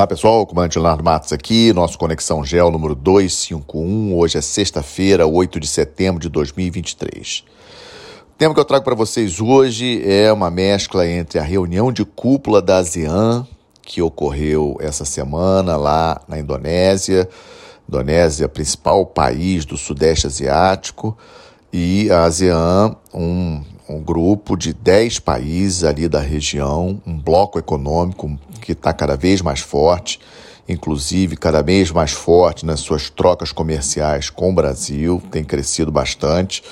Olá pessoal, comandante Leonardo Matos aqui, nosso Conexão Gel número 251. Hoje é sexta-feira, 8 de setembro de 2023. O tema que eu trago para vocês hoje é uma mescla entre a reunião de cúpula da ASEAN, que ocorreu essa semana lá na Indonésia. Indonésia, principal país do Sudeste Asiático, e a ASEAN, um um grupo de 10 países ali da região, um bloco econômico que está cada vez mais forte, inclusive cada vez mais forte nas suas trocas comerciais com o Brasil, tem crescido bastante.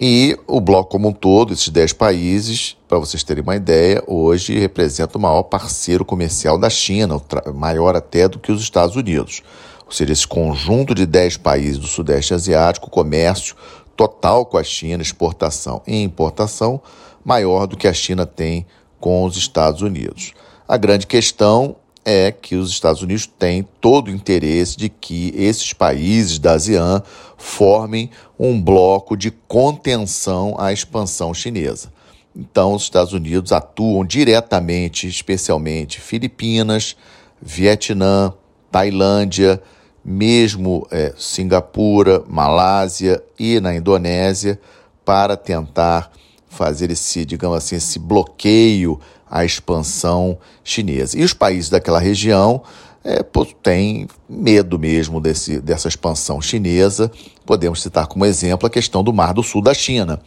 E o bloco como um todo, esses 10 países, para vocês terem uma ideia, hoje representa o maior parceiro comercial da China, maior até do que os Estados Unidos. Ou seja, esse conjunto de 10 países do Sudeste Asiático, comércio total com a China, exportação e importação, maior do que a China tem com os Estados Unidos. A grande questão é que os Estados Unidos têm todo o interesse de que esses países da ASEAN formem um bloco de contenção à expansão chinesa. Então, os Estados Unidos atuam diretamente, especialmente Filipinas, Vietnã, Tailândia, mesmo é, Singapura, Malásia e na Indonésia, para tentar fazer esse, digamos assim, esse bloqueio à expansão chinesa. E os países daquela região é, têm medo mesmo desse, dessa expansão chinesa. Podemos citar como exemplo a questão do Mar do Sul da China.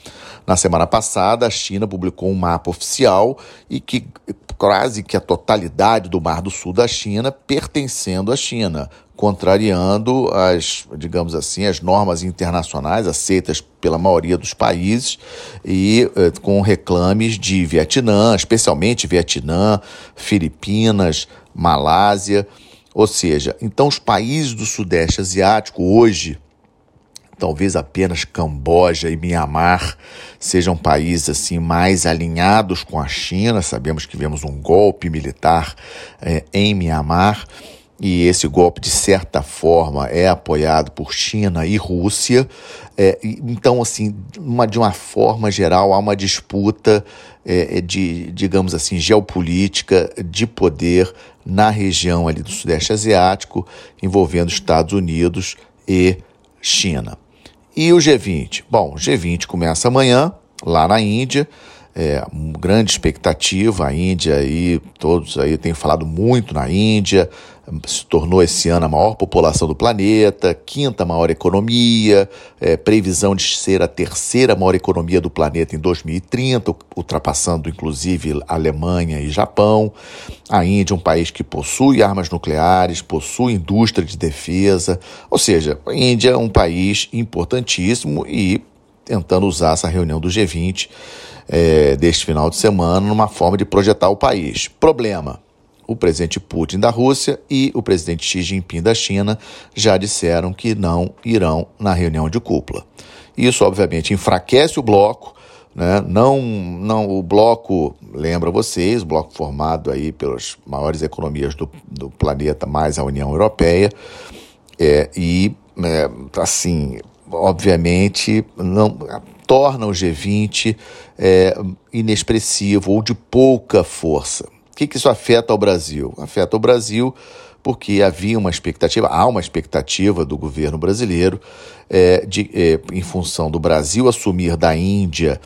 Na semana passada, a China publicou um mapa oficial e que quase que a totalidade do Mar do Sul da China pertencendo à China, contrariando as, digamos assim, as normas internacionais aceitas pela maioria dos países e eh, com reclames de Vietnã, especialmente Vietnã, Filipinas, Malásia, ou seja, então os países do Sudeste Asiático hoje talvez apenas Camboja e Mianmar sejam países assim mais alinhados com a China. Sabemos que vemos um golpe militar eh, em Mianmar e esse golpe, de certa forma, é apoiado por China e Rússia. É, então, assim, uma, de uma forma geral, há uma disputa é, é, de, digamos assim, geopolítica de poder na região ali do Sudeste Asiático, envolvendo Estados Unidos e China. E o G20? Bom, o G20 começa amanhã, lá na Índia. É, grande expectativa, a Índia aí, todos aí têm falado muito na Índia, se tornou esse ano a maior população do planeta, quinta maior economia, é, previsão de ser a terceira maior economia do planeta em 2030, ultrapassando inclusive Alemanha e Japão. A Índia é um país que possui armas nucleares, possui indústria de defesa, ou seja, a Índia é um país importantíssimo e tentando usar essa reunião do G20 é, deste final de semana numa forma de projetar o país. Problema o presidente Putin da Rússia e o presidente Xi Jinping da China já disseram que não irão na reunião de cúpula. Isso, obviamente, enfraquece o bloco. Né? Não, não, o bloco, lembra vocês, o bloco formado aí pelas maiores economias do, do planeta, mais a União Europeia, é, e, é, assim, obviamente, não torna o G20 é, inexpressivo ou de pouca força que, que isso afeta ao Brasil? Afeta o Brasil porque havia uma expectativa, há uma expectativa do governo brasileiro é, de, é, em função do Brasil assumir da Índia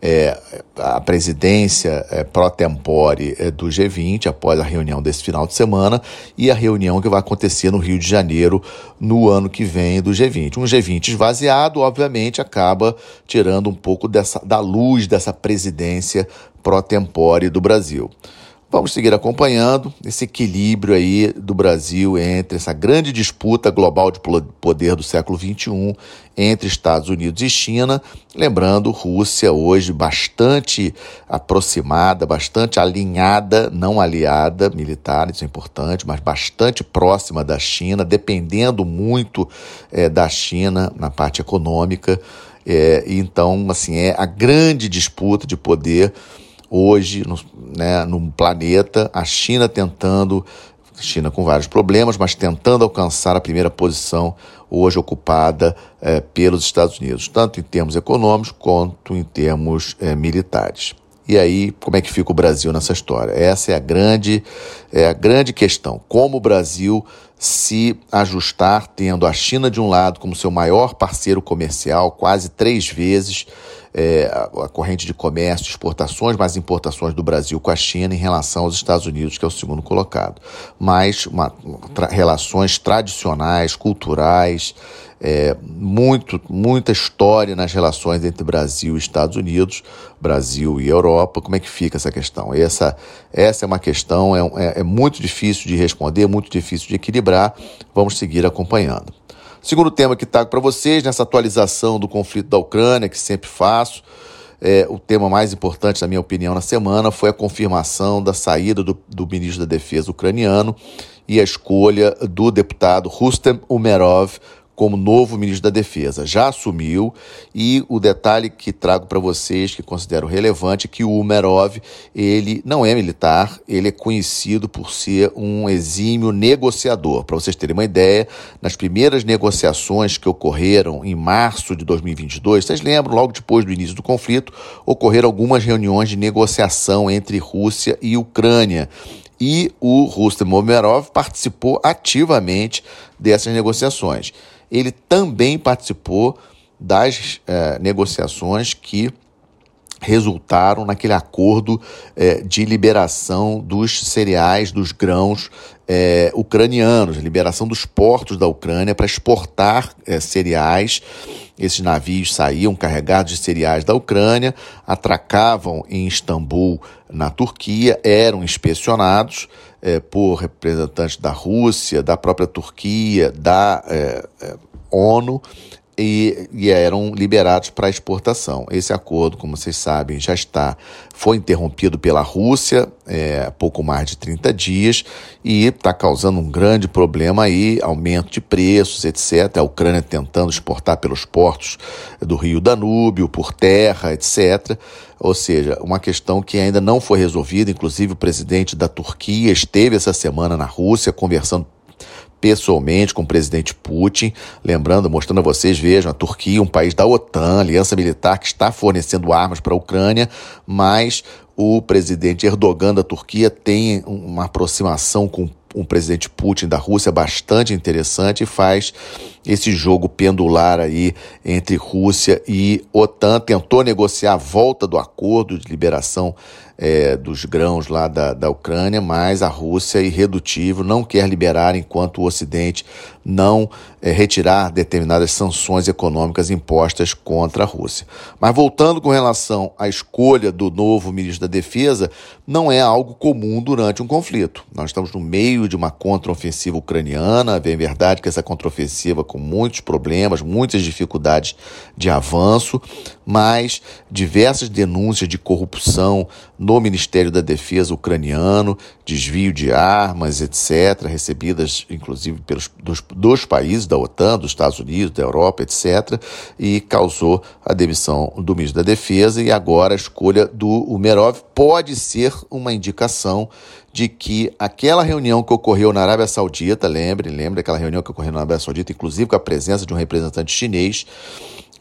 é, a presidência é, pró-tempore é, do G20 após a reunião desse final de semana e a reunião que vai acontecer no Rio de Janeiro no ano que vem do G20. Um G20 esvaziado, obviamente, acaba tirando um pouco dessa, da luz dessa presidência pró-tempore do Brasil. Vamos seguir acompanhando esse equilíbrio aí do Brasil entre essa grande disputa global de poder do século XXI entre Estados Unidos e China. Lembrando, Rússia hoje bastante aproximada, bastante alinhada, não aliada militar, isso é importante, mas bastante próxima da China, dependendo muito é, da China na parte econômica. É, então, assim, é a grande disputa de poder hoje no, né, no planeta, a China tentando, China com vários problemas, mas tentando alcançar a primeira posição hoje ocupada é, pelos Estados Unidos, tanto em termos econômicos quanto em termos é, militares. E aí, como é que fica o Brasil nessa história? Essa é a grande, é a grande questão. Como o Brasil se ajustar, tendo a China de um lado como seu maior parceiro comercial, quase três vezes é, a corrente de comércio, exportações mais importações do Brasil com a China em relação aos Estados Unidos, que é o segundo colocado. Mas uma, tra relações tradicionais, culturais, é, muito, muita história nas relações entre Brasil e Estados Unidos, Brasil e Europa. Como é que fica essa questão? Essa, essa é uma questão, é, é, é muito difícil de responder, muito difícil de equilibrar. Vamos seguir acompanhando. Segundo tema que trago para vocês, nessa atualização do conflito da Ucrânia, que sempre faço, é, o tema mais importante, na minha opinião, na semana foi a confirmação da saída do, do ministro da Defesa ucraniano e a escolha do deputado Rustem Umerov como novo ministro da Defesa. Já assumiu e o detalhe que trago para vocês, que considero relevante, é que o Umerov, ele não é militar, ele é conhecido por ser um exímio negociador. Para vocês terem uma ideia, nas primeiras negociações que ocorreram em março de 2022, vocês lembram, logo depois do início do conflito, ocorreram algumas reuniões de negociação entre Rússia e Ucrânia e o Rustem Umerov participou ativamente dessas negociações ele também participou das é, negociações que resultaram naquele acordo é, de liberação dos cereais, dos grãos é, ucranianos, liberação dos portos da Ucrânia para exportar cereais. Esses navios saíam carregados de cereais da Ucrânia, atracavam em Istambul, na Turquia, eram inspecionados é, por representantes da Rússia, da própria Turquia, da é, é, ONU e, e, eram liberados para exportação. Esse acordo, como vocês sabem, já está foi interrompido pela Rússia é, pouco mais de 30 dias e está causando um grande problema aí, aumento de preços, etc. A Ucrânia tentando exportar pelos portos do Rio Danúbio, por terra, etc. Ou seja, uma questão que ainda não foi resolvida. Inclusive, o presidente da Turquia esteve essa semana na Rússia conversando pessoalmente com o presidente Putin, lembrando, mostrando a vocês, vejam, a Turquia, um país da OTAN, aliança militar que está fornecendo armas para a Ucrânia, mas o presidente Erdogan da Turquia tem uma aproximação com o presidente Putin da Rússia bastante interessante e faz esse jogo pendular aí entre Rússia e OTAN. Tentou negociar a volta do acordo de liberação é, dos grãos lá da, da Ucrânia, mas a Rússia, irredutível, não quer liberar enquanto o Ocidente não é, retirar determinadas sanções econômicas impostas contra a Rússia. Mas voltando com relação à escolha do novo ministro da Defesa, não é algo comum durante um conflito. Nós estamos no meio de uma contraofensiva ucraniana, é verdade que essa contraofensiva com muitos problemas, muitas dificuldades de avanço, mas diversas denúncias de corrupção no Ministério da Defesa ucraniano, desvio de armas, etc., recebidas inclusive pelos dos, dos países da OTAN, dos Estados Unidos, da Europa, etc., e causou a demissão do ministro da Defesa e agora a escolha do Umerov pode ser uma indicação de que aquela reunião que ocorreu na Arábia Saudita, lembre, lembre aquela reunião que ocorreu na Arábia Saudita, inclusive com a presença de um representante chinês,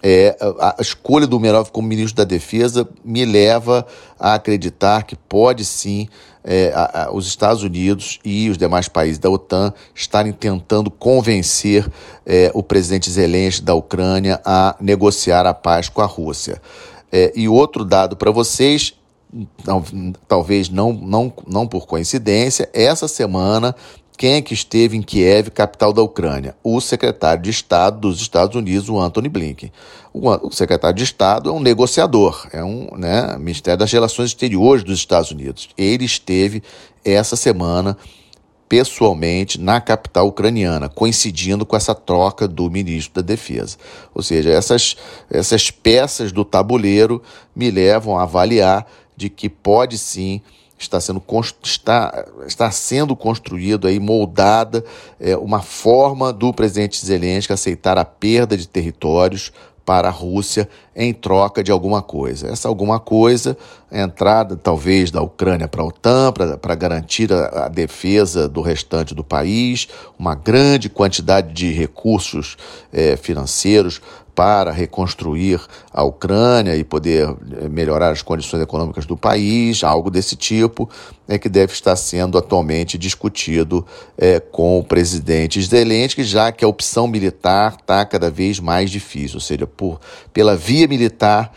é, a, escolha do Umerov como ministro da Defesa me leva a acreditar que pode sim é, a, a, os Estados Unidos e os demais países da OTAN estarem tentando convencer é, o presidente Zelensky da Ucrânia a negociar a paz com a Rússia. É, e outro dado para vocês talvez não, não, não por coincidência, essa semana quem é que esteve em Kiev, capital da Ucrânia? O secretário de Estado dos Estados Unidos, o Anthony Blinken. O, secretário de Estado é um negociador, é um né, Ministério das Relações Exteriores dos Estados Unidos. Ele esteve essa semana pessoalmente na capital ucraniana, coincidindo com essa troca do ministro da Defesa. Ou seja, essas, essas peças do tabuleiro me levam a avaliar de que pode sim está sendo, está, está sendo construído aí, moldada é, uma forma do presidente Zelensky aceitar a perda de territórios para a Rússia em troca de alguma coisa. Essa alguma coisa, a entrada talvez da Ucrânia para a OTAN, para garantir a, a, defesa do restante do país, uma grande quantidade de recursos é, financeiros para reconstruir a Ucrânia e poder eh, melhorar as condições econômicas do país, algo desse tipo, é que deve estar sendo atualmente discutido é, com o presidente Zelensky, já que a opção militar está cada vez mais difícil, ou seja, por, pela via militar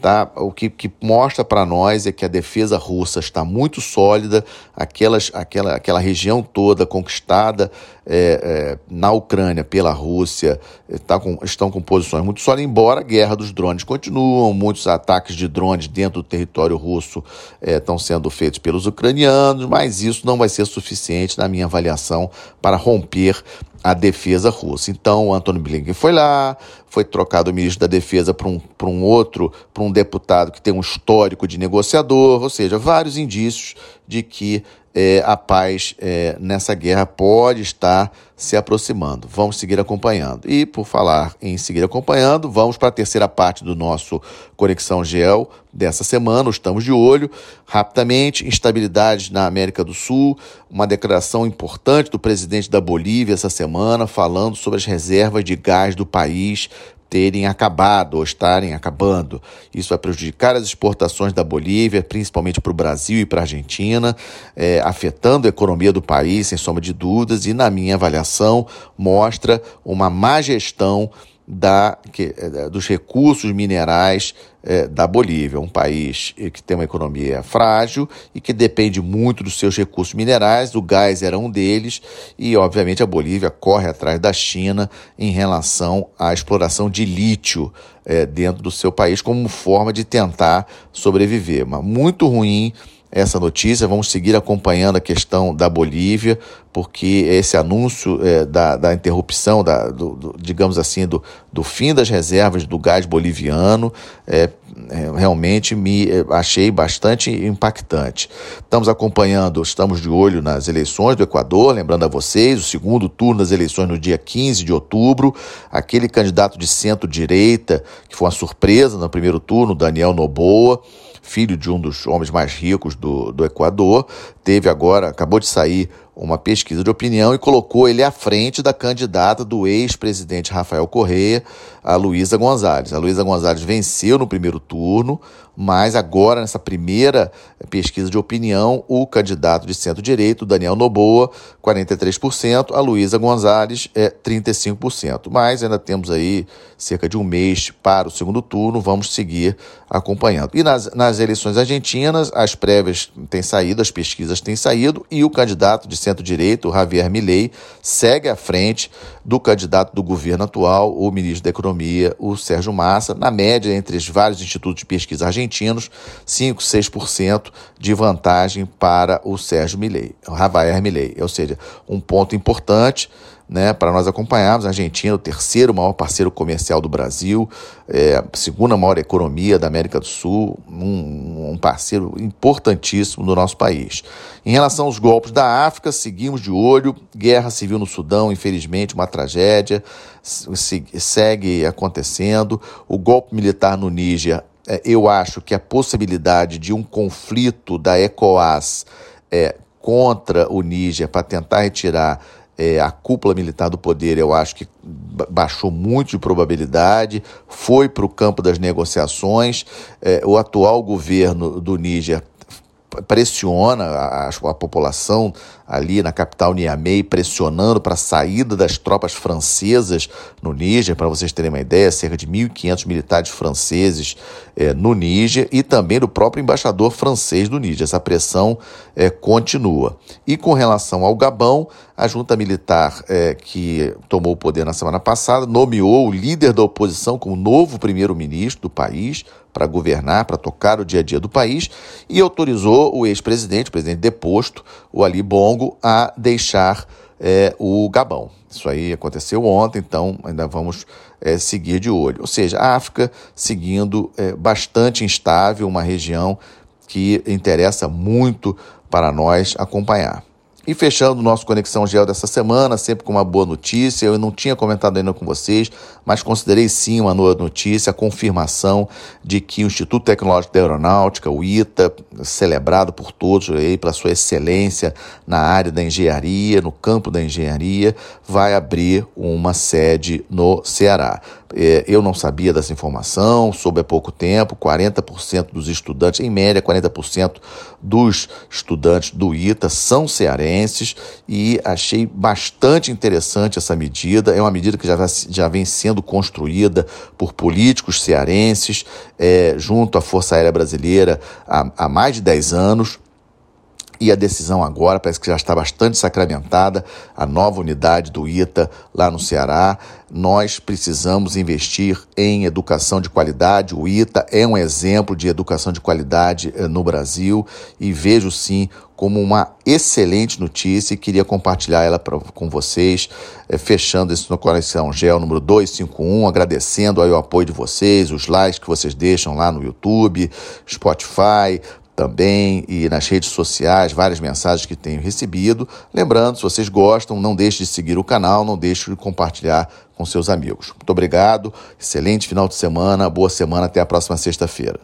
Tá? O que, que mostra para nós é que a defesa russa está muito sólida, aquelas, aquela, aquela região toda conquistada é, é, na Ucrânia pela Rússia é, tá com, estão com posições muito sólidas, embora a guerra dos drones continuam, muitos ataques de drones dentro do território russo é, estão sendo feitos pelos ucranianos, mas isso não vai ser suficiente, na minha avaliação, para romper a defesa russa. Então, o Antônio Blinken foi lá, foi trocado o ministro da Defesa para um, um outro, para um deputado que tem um histórico de negociador, ou seja, vários indícios de que é, a paz é, nessa guerra pode estar se aproximando. Vamos seguir acompanhando. E por falar em seguir acompanhando, vamos para a terceira parte do nosso Conexão Gel dessa semana. Estamos de olho. Rapidamente, instabilidade na América do Sul, uma declaração importante do presidente da Bolívia essa semana, falando sobre as reservas de gás do país terem acabado ou estarem acabando. Isso vai prejudicar as exportações da Bolívia, principalmente para o Brasil e para a Argentina, é, afetando a economia do país, sem sombra de dúvidas, e, na minha avaliação, mostra uma má gestão da, que, é, dos recursos minerais é, da Bolívia, um país que tem uma economia frágil e que depende muito dos seus recursos minerais, o gás era um deles, e obviamente a Bolívia corre atrás da China em relação à exploração de lítio é, dentro do seu país como forma de tentar sobreviver. Mas muito ruim essa notícia, vamos seguir acompanhando a questão da Bolívia, porque esse anúncio é, da, da interrupção, da, do, do, digamos assim, do, do fim das reservas do gás boliviano, é, é, realmente me é, achei bastante impactante. Estamos acompanhando, estamos de olho nas eleições do Equador, lembrando a vocês, o segundo turno das eleições no dia 15 de outubro, aquele candidato de centro-direita, que foi uma surpresa no primeiro turno, Daniel Noboa, filho de um dos homens mais ricos do, do Equador, teve agora, acabou de sair uma pesquisa de opinião e colocou ele à frente da candidata do ex-presidente Rafael Correa, a Luísa Gonzalez. A Luísa Gonzalez venceu no primeiro turno, mas agora, nessa primeira pesquisa de opinião, o candidato de centro-direito, Daniel Noboa, 43%, a Luísa Gonzalez é 35%. Mas ainda temos aí cerca de um mês para o segundo turno, vamos seguir acompanhando. E nas, nas eleições argentinas, as prévias têm saído, as pesquisas têm saído, e o candidato de centro-direito, Javier Milei, segue à frente do candidato do governo atual, o ministro da Economia, o Sérgio Massa, na média entre os vários institutos de pesquisa argentinos, 5, 6% de vantagem para o Sérgio Milei, o Javier Milei, ou seja, um ponto importante né, para nós acompanharmos. A Argentina, o terceiro maior parceiro comercial do Brasil, é, segunda maior economia da América do Sul, um, um, parceiro importantíssimo do nosso país. Em relação aos golpes da África, seguimos de olho. Guerra civil no Sudão, infelizmente, uma tragédia, segue acontecendo. O golpe militar no Níger, é, eu acho que a possibilidade de um conflito da ECOAS é, contra o Níger para tentar retirar é, a cúpula militar do poder, eu acho que baixou muito de probabilidade, foi para o campo das negociações. É, o atual governo do Níger pressiona a, a, população ali na capital Niamey, pressionando para a saída das tropas francesas no Níger, para vocês terem uma ideia, cerca de 1.500 militares franceses é, no Níger e também do próprio embaixador francês do Níger. Essa pressão é, continua. E com relação ao Gabão, a junta militar é, que tomou o poder na semana passada nomeou o líder da oposição como novo primeiro-ministro do país, para governar, para tocar o dia a dia do país, e autorizou o ex-presidente, o presidente deposto, o Ali Bongo, a deixar é, o Gabão. Isso aí aconteceu ontem, então ainda vamos é, seguir de olho. Ou seja, a África seguindo é, bastante instável, uma região que interessa muito para nós acompanhar. E fechando o nosso Conexão Gel dessa semana, sempre com uma boa notícia. Eu não tinha comentado ainda com vocês, mas considerei sim uma boa notícia a confirmação de que o Instituto Tecnológico da Aeronáutica, o ITA, celebrado por todos aí pela sua excelência na área da engenharia, no campo da engenharia, vai abrir uma sede no Ceará. É, eu não sabia dessa informação, soube há pouco tempo, 40% dos estudantes, em média 40% dos estudantes do ITA são cearenses e achei bastante interessante essa medida. É uma medida que já, já vem sendo construída por políticos cearenses é, junto à Força Aérea Brasileira há, há mais de 10 anos. E a decisão agora parece que já está bastante sacramentada, a nova unidade do ITA lá no Ceará. Nós precisamos investir em educação de qualidade. O ITA é um exemplo de educação de qualidade eh, no Brasil e vejo sim como uma excelente notícia e queria compartilhar ela pra, com vocês, é, fechando esse no Conexão Gel número 251, agradecendo aí o apoio de vocês, os likes que vocês deixam lá no YouTube, Spotify, também e nas redes sociais, várias mensagens que tenho recebido. Lembrando, se vocês gostam, não deixe de seguir o canal, não deixe de compartilhar com seus amigos. Muito obrigado, excelente final de semana, boa semana, até a próxima sexta-feira.